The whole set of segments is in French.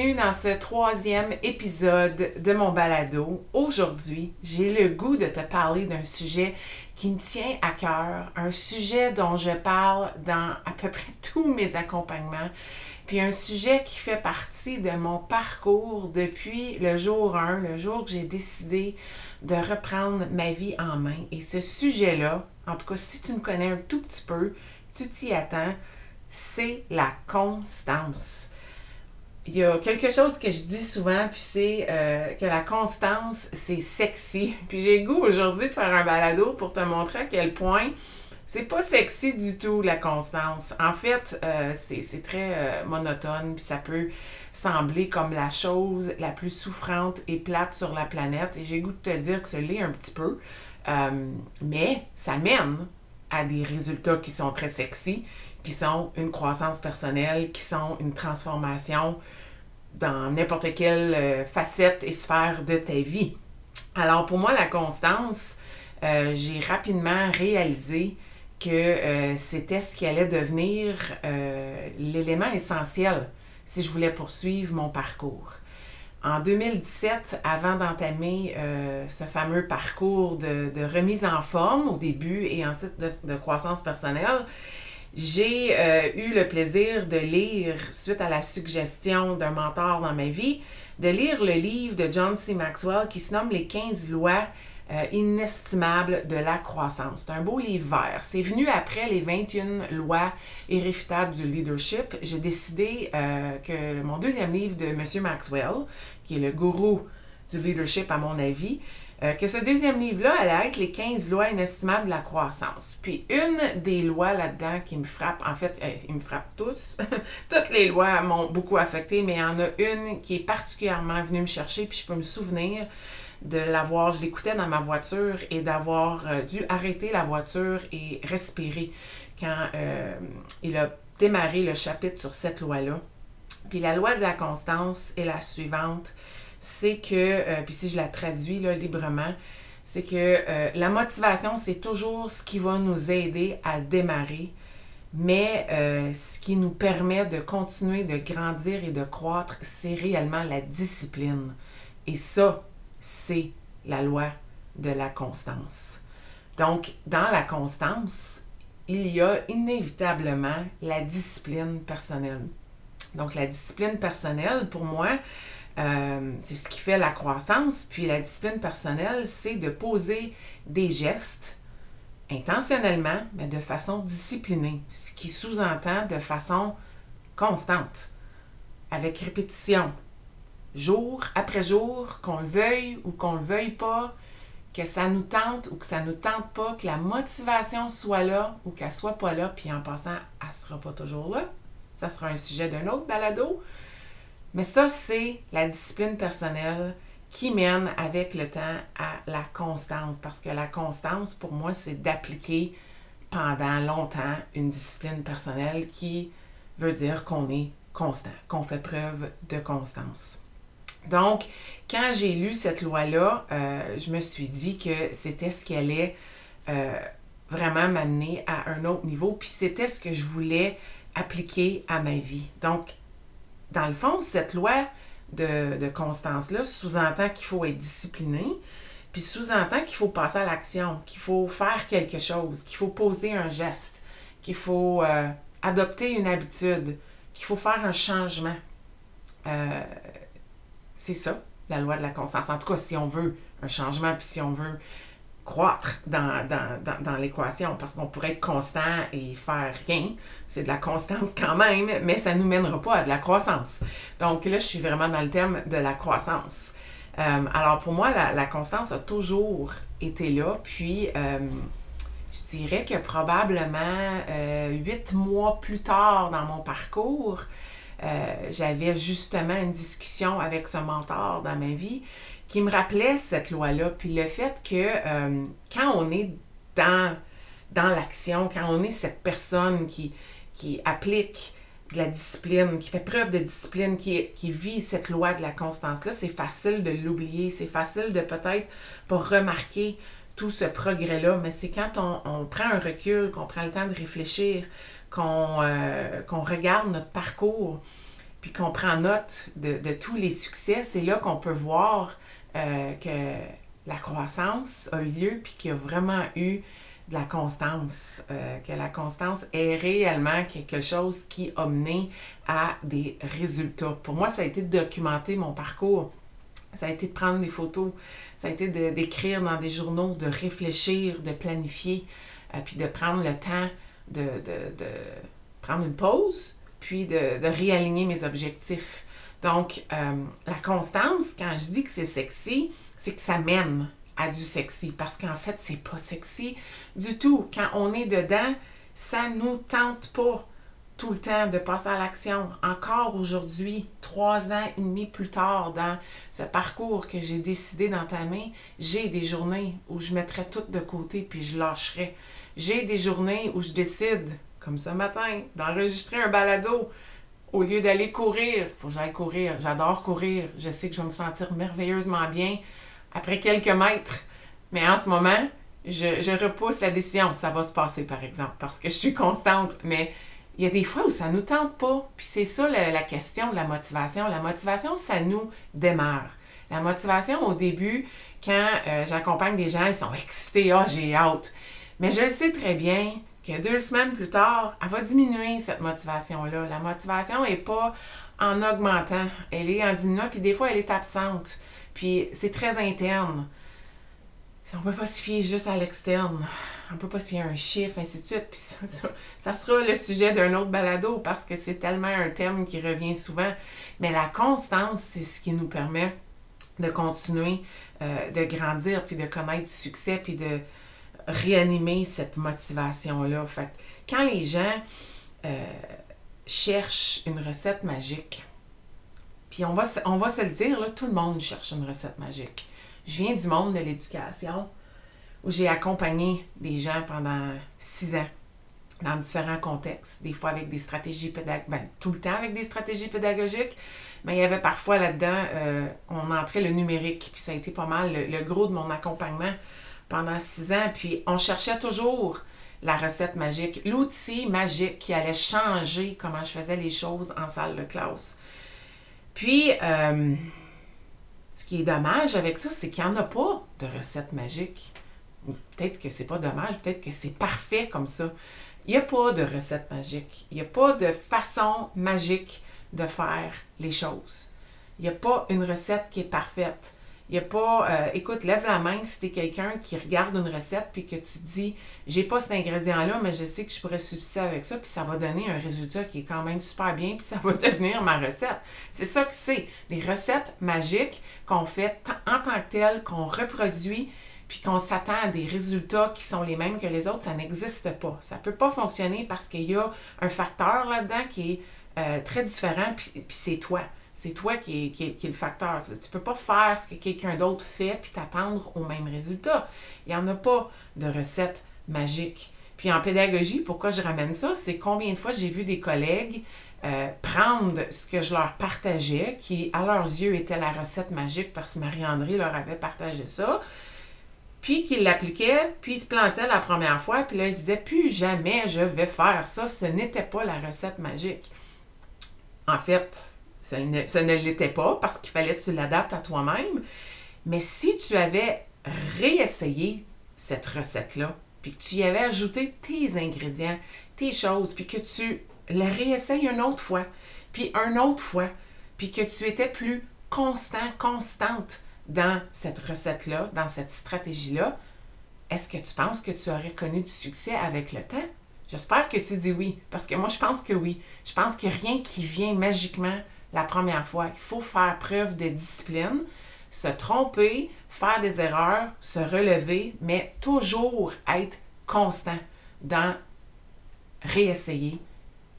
Bienvenue dans ce troisième épisode de mon balado. Aujourd'hui, j'ai le goût de te parler d'un sujet qui me tient à cœur, un sujet dont je parle dans à peu près tous mes accompagnements, puis un sujet qui fait partie de mon parcours depuis le jour 1, le jour que j'ai décidé de reprendre ma vie en main. Et ce sujet-là, en tout cas si tu me connais un tout petit peu, tu t'y attends, c'est la constance il y a quelque chose que je dis souvent, puis c'est euh, que la constance, c'est sexy. Puis j'ai goût aujourd'hui de faire un balado pour te montrer à quel point c'est pas sexy du tout, la constance. En fait, euh, c'est très euh, monotone, puis ça peut sembler comme la chose la plus souffrante et plate sur la planète. Et j'ai goût de te dire que ce l'est un petit peu. mais ça mène à des résultats qui sont très sexy qui sont une croissance personnelle, qui sont une transformation dans n'importe quelle euh, facette et sphère de ta vie. Alors pour moi, la constance, euh, j'ai rapidement réalisé que euh, c'était ce qui allait devenir l'élément essentiel si je voulais poursuivre mon parcours. En 2017, avant d'entamer ce fameux parcours de, remise en forme au début et ensuite de croissance personnelle, j'ai euh, eu le plaisir de lire, suite à la suggestion d'un mentor dans ma vie, de lire le livre de John C. Maxwell qui se nomme Les 15 lois euh, inestimables de la croissance. C'est un beau livre vert. C'est venu après les 21 lois irréfutables du leadership. J'ai décidé euh, que mon deuxième livre de M. Maxwell, qui est le gourou du leadership à mon avis, euh, que ce deuxième livre-là allait être les 15 lois inestimables de la croissance. Puis une des lois là-dedans qui me frappe, en fait, euh, ils me frappent tous, toutes les lois m'ont beaucoup affecté, mais il y en a une qui est particulièrement venue me chercher, puis je peux me souvenir de l'avoir, je l'écoutais dans ma voiture et d'avoir euh, dû arrêter la voiture et respirer quand il a démarré le chapitre sur cette loi-là. Puis la loi de la constance est la suivante c'est que, euh, puis si je la traduis librement, c'est que euh, la motivation, c'est toujours ce qui va nous aider à démarrer, mais euh, ce qui nous permet de continuer de grandir et de croître, c'est réellement la discipline. Et ça, c'est la loi de la constance. Donc, dans la constance, il y a inévitablement la discipline personnelle. Donc, la discipline personnelle, pour moi, euh, c'est ce qui fait la croissance. Puis la discipline personnelle, c'est de poser des gestes intentionnellement, mais de façon disciplinée, ce qui sous-entend de façon constante, avec répétition, jour après jour, qu'on le veuille ou qu'on le veuille pas, que ça nous tente ou que ça nous tente pas, que la motivation soit là ou qu'elle soit pas là, puis en passant, elle sera pas toujours là. Ça sera un sujet d'un autre balado. Mais ça, c'est la discipline personnelle qui mène avec le temps à la constance. Parce que la constance, pour moi, c'est d'appliquer pendant longtemps une discipline personnelle qui veut dire qu'on est constant, qu'on fait preuve de constance. Donc, quand j'ai lu cette loi-là, euh, je me suis dit que c'était ce qui allait euh, vraiment m'amener à un autre niveau, puis c'était ce que je voulais appliquer à ma vie. Donc, dans le fond, cette loi de, constance-là sous-entend qu'il faut être discipliné, puis sous-entend qu'il faut passer à l'action, qu'il faut faire quelque chose, qu'il faut poser un geste, qu'il faut euh, adopter une habitude, qu'il faut faire un changement. Euh, c'est ça, la loi de la constance. En tout cas, si on veut un changement, puis si on veut croître dans, dans, l'équation parce qu'on pourrait être constant et faire rien. C'est de la constance quand même, mais ça ne nous mènera pas à de la croissance. Donc là, je suis vraiment dans le thème de la croissance. Euh, alors pour moi, la, constance a toujours été là. Puis euh, je dirais que probablement euh, huit mois plus tard dans mon parcours, euh, j'avais justement une discussion avec ce mentor dans ma vie qui me rappelait cette loi-là, puis le fait que euh, quand on est dans, dans l'action, quand on est cette personne qui, qui applique de la discipline, qui fait preuve de discipline, qui, qui vit cette loi de la constance-là, c'est facile de l'oublier, c'est facile de peut-être pas remarquer tout ce progrès-là, mais c'est quand on, prend un recul, qu'on prend le temps de réfléchir, qu'on euh, qu'on regarde notre parcours, puis qu'on prend note de, tous les succès, c'est là qu'on peut voir euh, que la croissance a eu lieu, puis qu'il y a vraiment eu de la constance, euh, que la constance est réellement quelque chose qui a mené à des résultats. Pour moi, ça a été de documenter mon parcours, ça a été de prendre des photos, ça a été d'écrire dans des journaux, de réfléchir, de planifier, puis de prendre le temps de, de, de, prendre une pause, puis de, de réaligner mes objectifs. Donc, euh, la constance, quand je dis que c'est sexy, c'est que ça mène à du sexy parce qu'en fait, c'est pas sexy du tout. Quand on est dedans, ça nous tente pas tout le temps de passer à l'action. Encore aujourd'hui, trois ans et demi plus tard, dans ce parcours que j'ai décidé d'entamer, j'ai des journées où je mettrai tout de côté puis je lâcherai. J'ai des journées où je décide, comme ce matin, d'enregistrer un balado au lieu d'aller courir, faut que j'aille courir. J'adore courir. Je sais que je vais me sentir merveilleusement bien après quelques mètres. Mais en ce moment, je, repousse la décision. Ça va se passer, par exemple, parce que je suis constante. Mais il y a des fois où ça nous tente pas. Puis c'est ça la, question de la motivation. La motivation, ça nous démarre. La motivation, au début, quand euh, j'accompagne des gens, ils sont excités. Ah, j'ai hâte. Mais je le sais très bien que deux semaines plus tard, elle va diminuer cette motivation-là. La motivation n'est pas en augmentant, elle est en diminuant, puis des fois elle est absente. Puis c'est très interne. On ne peut pas se fier juste à l'externe. On ne peut pas se fier à un chiffre, ainsi de suite. Puis ça, sera le sujet d'un autre balado parce que c'est tellement un thème qui revient souvent. Mais la constance, c'est ce qui nous permet de continuer euh, de grandir, puis de connaître du succès, puis de, réanimer cette motivation-là. Fait quand les gens euh, cherchent une recette magique, puis on va, on va se le dire, là, tout le monde cherche une recette magique. Je viens du monde de l'éducation où j'ai accompagné des gens pendant six ans dans différents contextes, des fois avec des stratégies pédagogiques, ben, tout le temps avec des stratégies pédagogiques, mais il y avait parfois là-dedans, euh, on entrait le numérique, puis ça a été pas mal le gros de mon accompagnement pendant six ans, puis on cherchait toujours la recette magique, l'outil magique qui allait changer comment je faisais les choses en salle de classe. Puis, euh, ce qui est dommage avec ça, c'est qu'il n'y en a pas de recette magique. Peut-être que c'est pas dommage, peut-être que c'est parfait comme ça. Il n'y a pas de recette magique. Il n'y a pas de façon magique de faire les choses. Il n'y a pas une recette qui est parfaite. Il n'y a pas, euh, écoute, lève la main si tu es quelqu'un qui regarde une recette puis que tu te dis, j'ai pas cet ingrédient-là, mais je sais que je pourrais substituer avec ça, puis ça va donner un résultat qui est quand même super bien, puis ça va devenir ma recette. C'est ça que c'est. Des recettes magiques qu'on fait en tant que telles, qu'on reproduit, puis qu'on s'attend à des résultats qui sont les mêmes que les autres, ça n'existe pas. Ça ne peut pas fonctionner parce qu'il y a un facteur là-dedans qui est euh, très différent, puis c'est toi. C'est toi qui est, qui, le facteur. Tu ne peux pas faire ce que quelqu'un d'autre fait puis t'attendre au même résultat. Il n'y en a pas de recette magique. Puis en pédagogie, pourquoi je ramène ça? C'est combien de fois j'ai vu des collègues euh, prendre ce que je leur partageais, qui à leurs yeux était la recette magique parce que Marie-André leur avait partagé ça, puis qu'ils l'appliquaient, puis ils se plantaient la première fois, puis là ils se disaient plus jamais je vais faire ça, ce n'était pas la recette magique. En fait, ça ne, l'était pas parce qu'il fallait que tu l'adaptes à toi-même. Mais si tu avais réessayé cette recette-là, puis que tu y avais ajouté tes ingrédients, tes choses, puis que tu la réessayes une autre fois, puis une autre fois, puis que tu étais plus constant, constante dans cette recette-là, dans cette stratégie-là, est-ce que tu penses que tu aurais connu du succès avec le temps? J'espère que tu dis oui, parce que moi, je pense que oui. Je pense que rien qui vient magiquement la première fois. Il faut faire preuve de discipline, se tromper, faire des erreurs, se relever, mais toujours être constant dans réessayer,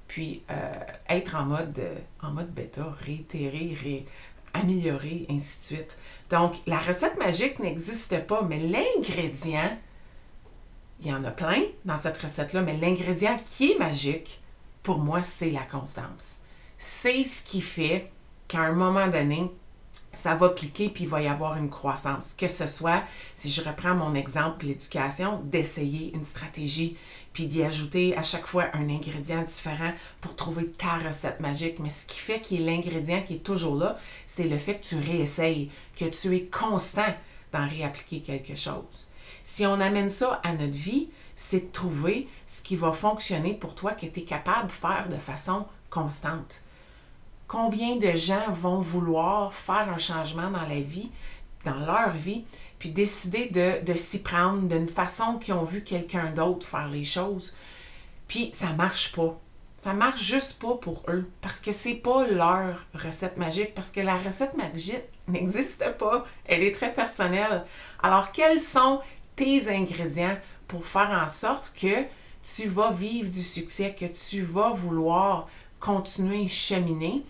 puis euh, être en mode, euh, en mode bêta, réitérer, améliorer, ainsi de suite. Donc, la recette magique n'existe pas, mais l'ingrédient, il y en a plein dans cette recette-là, mais l'ingrédient qui est magique, pour moi, c'est la constance. C'est ce qui fait qu'à un moment donné, ça va cliquer puis il va y avoir une croissance. Que ce soit, si je reprends mon exemple, l'éducation, d'essayer une stratégie puis d'y ajouter à chaque fois un ingrédient différent pour trouver ta recette magique. Mais ce qui fait qu'il est l'ingrédient qui est toujours là, c'est le fait que tu réessayes, que tu es constant dans réappliquer quelque chose. Si on amène ça à notre vie, c'est de trouver ce qui va fonctionner pour toi, que tu es capable de faire de façon constante. Combien de gens vont vouloir faire un changement dans la vie, dans leur vie, puis décider de, s'y prendre d'une façon qu'ils ont vu quelqu'un d'autre faire les choses, puis ça marche pas. Ça marche juste pas pour eux parce que c'est pas leur recette magique parce que la recette magique n'existe pas, elle est très personnelle. Alors quels sont tes ingrédients pour faire en sorte que tu vas vivre du succès, que tu vas vouloir continuer à cheminer?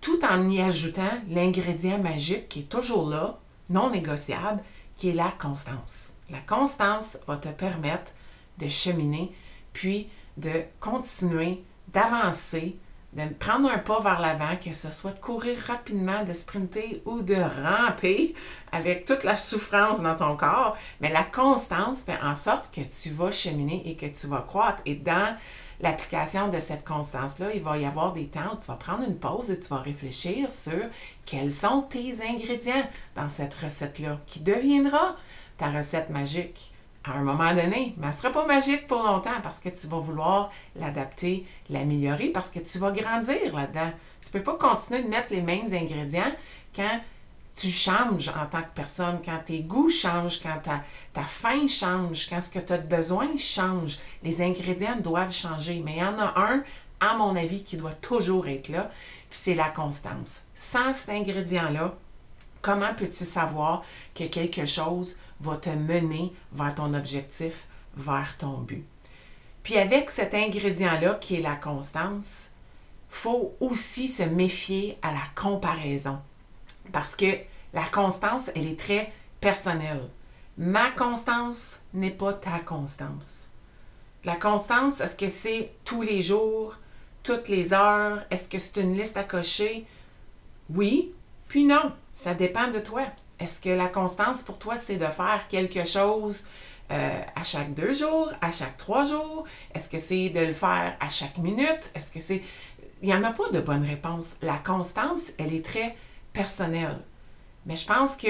Tout en y ajoutant l'ingrédient magique qui est toujours là, non négociable, qui est la constance. La constance va te permettre de cheminer, puis de continuer, d'avancer, de prendre un pas vers l'avant, que ce soit de courir rapidement, de sprinter ou de ramper avec toute la souffrance dans ton corps. Mais la constance fait en sorte que tu vas cheminer et que tu vas croître. Et dans l'application de cette constance-là, il va y avoir des temps où tu vas prendre une pause et tu vas réfléchir sur quels sont tes ingrédients dans cette recette-là, qui deviendra ta recette magique à un moment donné. Mais elle ne sera pas magique pour longtemps parce que tu vas vouloir l'adapter, l'améliorer, parce que tu vas grandir là-dedans. Tu ne peux pas continuer de mettre les mêmes ingrédients quand tu changes en tant que personne, quand tes goûts changent, quand ta, ta faim change, quand ce que tu as besoin change. Les ingrédients doivent changer, mais il y en a un, à mon avis, qui doit toujours être là, puis c'est la constance. Sans cet ingrédient-là, comment peux-tu savoir que quelque chose va te mener vers ton objectif, vers ton but? Puis avec cet ingrédient-là qui est la constance, faut aussi se méfier à la comparaison. Parce que la constance, elle est très personnelle. Ma constance n'est pas ta constance. La constance, est-ce que c'est tous les jours, toutes les heures? Est-ce que c'est une liste à cocher? Oui, puis non. Ça dépend de toi. Est-ce que la constance pour toi, c'est de faire quelque chose euh, à chaque deux jours, à chaque trois jours? Est-ce que c'est de le faire à chaque minute? Est-ce que c'est... Il n'y en a pas de bonne réponse. La constance, elle est très personnel. Mais je pense que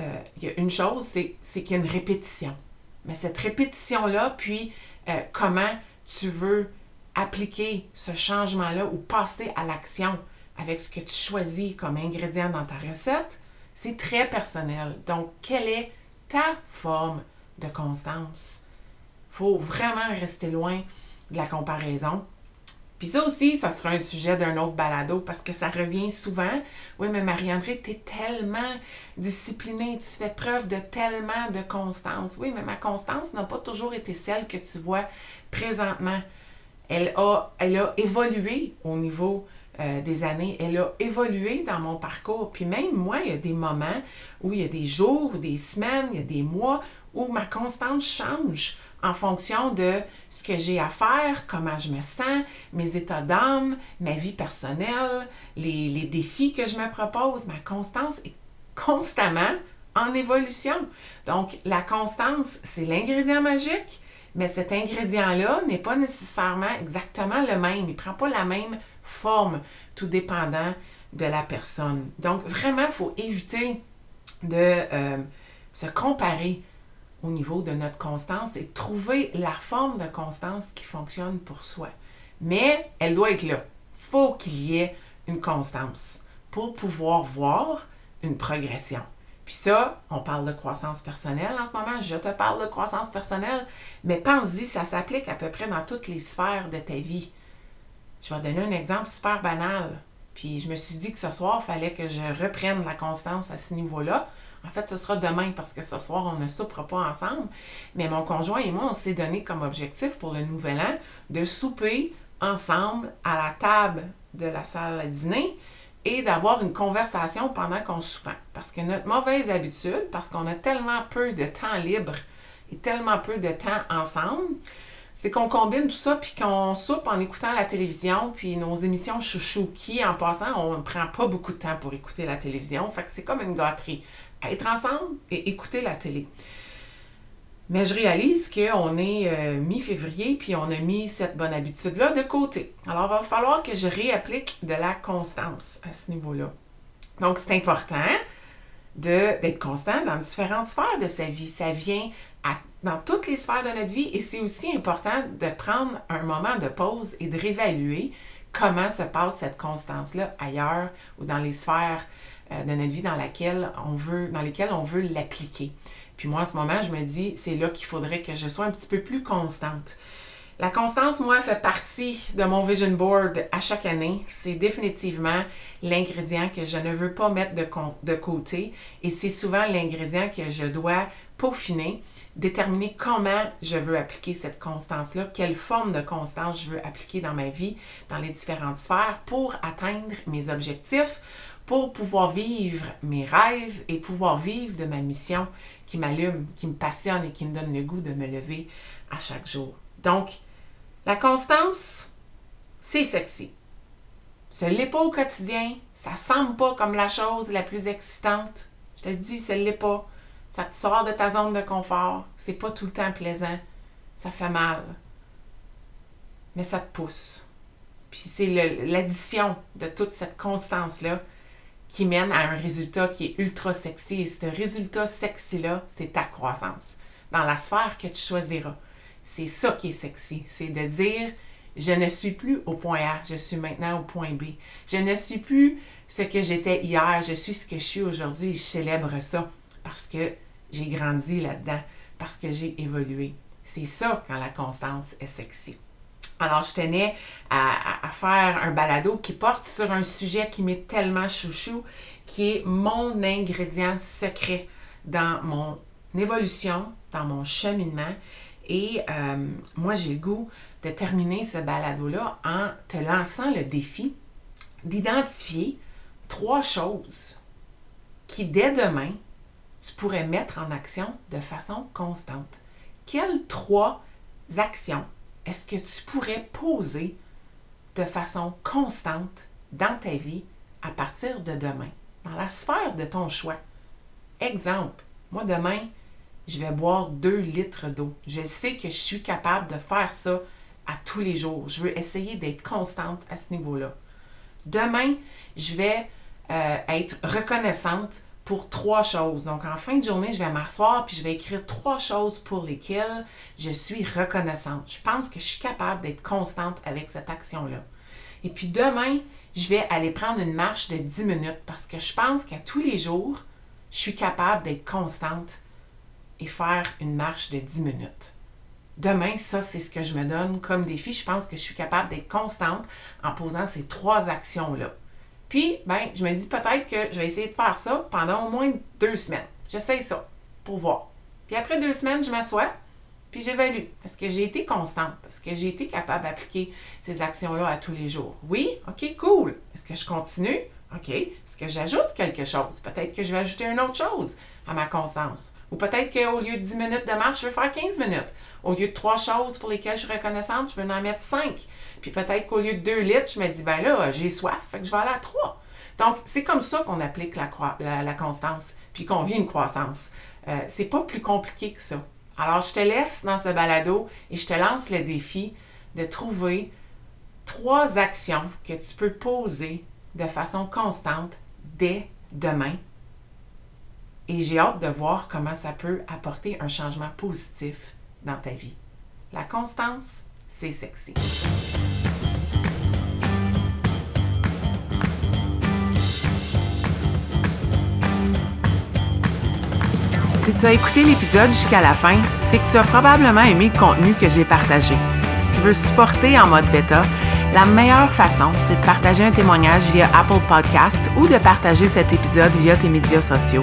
euh, y a une chose, c'est, qu'il y a une répétition. Mais cette répétition-là, puis euh, comment tu veux appliquer ce changement-là ou passer à l'action avec ce que tu choisis comme ingrédient dans ta recette, c'est très personnel. Donc, quelle est ta forme de constance? Il faut vraiment rester loin de la comparaison. Puis ça aussi, ça sera un sujet d'un autre balado parce que ça revient souvent. Oui, mais Marie-André, tu es tellement disciplinée, tu fais preuve de tellement de constance. Oui, mais ma constance n'a pas toujours été celle que tu vois présentement. Elle a, elle a évolué au niveau euh, des années. Elle a évolué dans mon parcours. Puis même moi, il y a des moments où il y a des jours, des semaines, il y a des mois où ma constance change en fonction de ce que j'ai à faire, comment je me sens, mes états d'âme, ma vie personnelle, les, défis que je me propose. Ma constance est constamment en évolution. Donc, la constance, c'est l'ingrédient magique, mais cet ingrédient-là n'est pas nécessairement exactement le même. Il ne prend pas la même forme, tout dépendant de la personne. Donc, vraiment, il faut éviter de euh, se comparer au niveau de notre constance et trouver la forme de constance qui fonctionne pour soi. Mais elle doit être là. faut qu'il y ait une constance pour pouvoir voir une progression. Puis ça, on parle de croissance personnelle en ce moment, je te parle de croissance personnelle, mais pense-y, ça s'applique à peu près dans toutes les sphères de ta vie. Je vais donner un exemple super banal. Puis je me suis dit que ce soir, il fallait que je reprenne la constance à ce niveau-là En fait, ce sera demain parce que ce soir, on ne soupera pas ensemble. Mais mon conjoint et moi, on s'est donné comme objectif pour le nouvel an de souper ensemble à la table de la salle à dîner et d'avoir une conversation pendant qu'on soupe. Parce que notre mauvaise habitude, parce qu'on a tellement peu de temps libre et tellement peu de temps ensemble, c'est qu'on combine tout ça puis qu'on soupe en écoutant la télévision puis nos émissions chouchou qui, en passant, on ne prend pas beaucoup de temps pour écouter la télévision. Fait que c'est comme une gâterie. Être ensemble et écouter la télé. Mais je réalise qu'on est euh, mi-février, puis on a mis cette bonne habitude-là de côté. Alors, il va falloir que je réapplique de la constance à ce niveau-là. Donc, c'est important d'être constant dans différentes sphères de sa vie. Ça vient dans toutes les sphères de notre vie et c'est aussi important de prendre un moment de pause et de réévaluer comment se passe cette constance-là ailleurs ou dans les sphères euh, de notre vie dans, laquelle on veut, dans lesquelles on veut l'appliquer. Puis moi, à ce moment, je me dis, c'est là qu'il faudrait que je sois un petit peu plus constante. La constance, moi, fait partie de mon vision board à chaque année. C'est définitivement l'ingrédient que je ne veux pas mettre de côté et c'est souvent l'ingrédient que je dois peaufiner, déterminer comment je veux appliquer cette constance-là, quelle forme de constance je veux appliquer dans ma vie, dans les différentes sphères pour atteindre mes objectifs, pour pouvoir vivre mes rêves et pouvoir vivre de ma mission qui m'allume, qui me passionne et qui me donne le goût de me lever à chaque jour. Donc, la constance, c'est sexy. Ce l'est pas au quotidien, ça semble pas comme la chose la plus excitante. Je te dis, ce l'est pas. Ça te sort de ta zone de confort, c'est pas tout le temps plaisant, ça fait mal. Mais ça te pousse. Puis c'est l'addition de toute cette constance-là qui mène à un résultat qui est ultra sexy. Et ce résultat sexy-là, c'est ta croissance dans la sphère que tu choisiras. C'est ça qui est sexy. C'est de dire, je ne suis plus au point A, je suis maintenant au point B. Je ne suis plus ce que j'étais hier, je suis ce que je suis aujourd'hui et je célèbre ça parce que j'ai grandi là-dedans, parce que j'ai évolué. C'est ça quand la constance est sexy. Alors, je tenais à, faire un balado qui porte sur un sujet qui m'est tellement chouchou, qui est mon ingrédient secret dans mon évolution, dans mon cheminement. Et euh, moi, j'ai le goût de terminer ce balado-là en te lançant le défi d'identifier trois choses qui, dès demain, tu pourrais mettre en action de façon constante. Quelles trois actions est-ce que tu pourrais poser de façon constante dans ta vie à partir de demain, dans la sphère de ton choix? Exemple, moi demain, je vais boire 2 litres d'eau. Je sais que je suis capable de faire ça à tous les jours. Je veux essayer d'être constante à ce niveau-là. Demain, je vais euh, être reconnaissante pour trois choses. Donc, en fin de journée, je vais m'asseoir puis je vais écrire trois choses pour lesquelles je suis reconnaissante. Je pense que je suis capable d'être constante avec cette action-là. Et puis demain, je vais aller prendre une marche de 10 minutes parce que je pense qu'à tous les jours, je suis capable d'être constante et faire une marche de 10 minutes. Demain, ça, c'est ce que je me donne comme défi. Je pense que je suis capable d'être constante en posant ces trois actions-là. Puis, ben, je me dis peut-être que je vais essayer de faire ça pendant au moins deux semaines. J'essaye ça pour voir. Puis après deux semaines, je m'assois, puis j'évalue. Est-ce que j'ai été constante? Est-ce que j'ai été capable d'appliquer ces actions-là à tous les jours? Oui? OK, cool. Est-ce que je continue? OK. Est-ce que j'ajoute quelque chose? Peut-être que je vais ajouter une autre chose à ma constance. Ou peut-être qu'au lieu de 10 minutes de marche, je vais faire 15 minutes. Au lieu de trois choses pour lesquelles je suis reconnaissante, je vais en mettre 5. Puis peut-être qu'au lieu de 2 litres, je me dis, ben là, j'ai soif, fait que je vais aller à 3. Donc, c'est comme ça qu'on applique la, constance, puis qu'on vit une croissance. Euh, c'est pas plus compliqué que ça. Alors, je te laisse dans ce balado et je te lance le défi de trouver trois actions que tu peux poser de façon constante dès demain. Et j'ai hâte de voir comment ça peut apporter un changement positif dans ta vie. La constance, c'est sexy. Si tu as écouté l'épisode jusqu'à la fin, c'est que tu as probablement aimé le contenu que j'ai partagé. Si tu veux supporter en mode bêta, la meilleure façon, c'est de partager un témoignage via Apple Podcast ou de partager cet épisode via tes médias sociaux.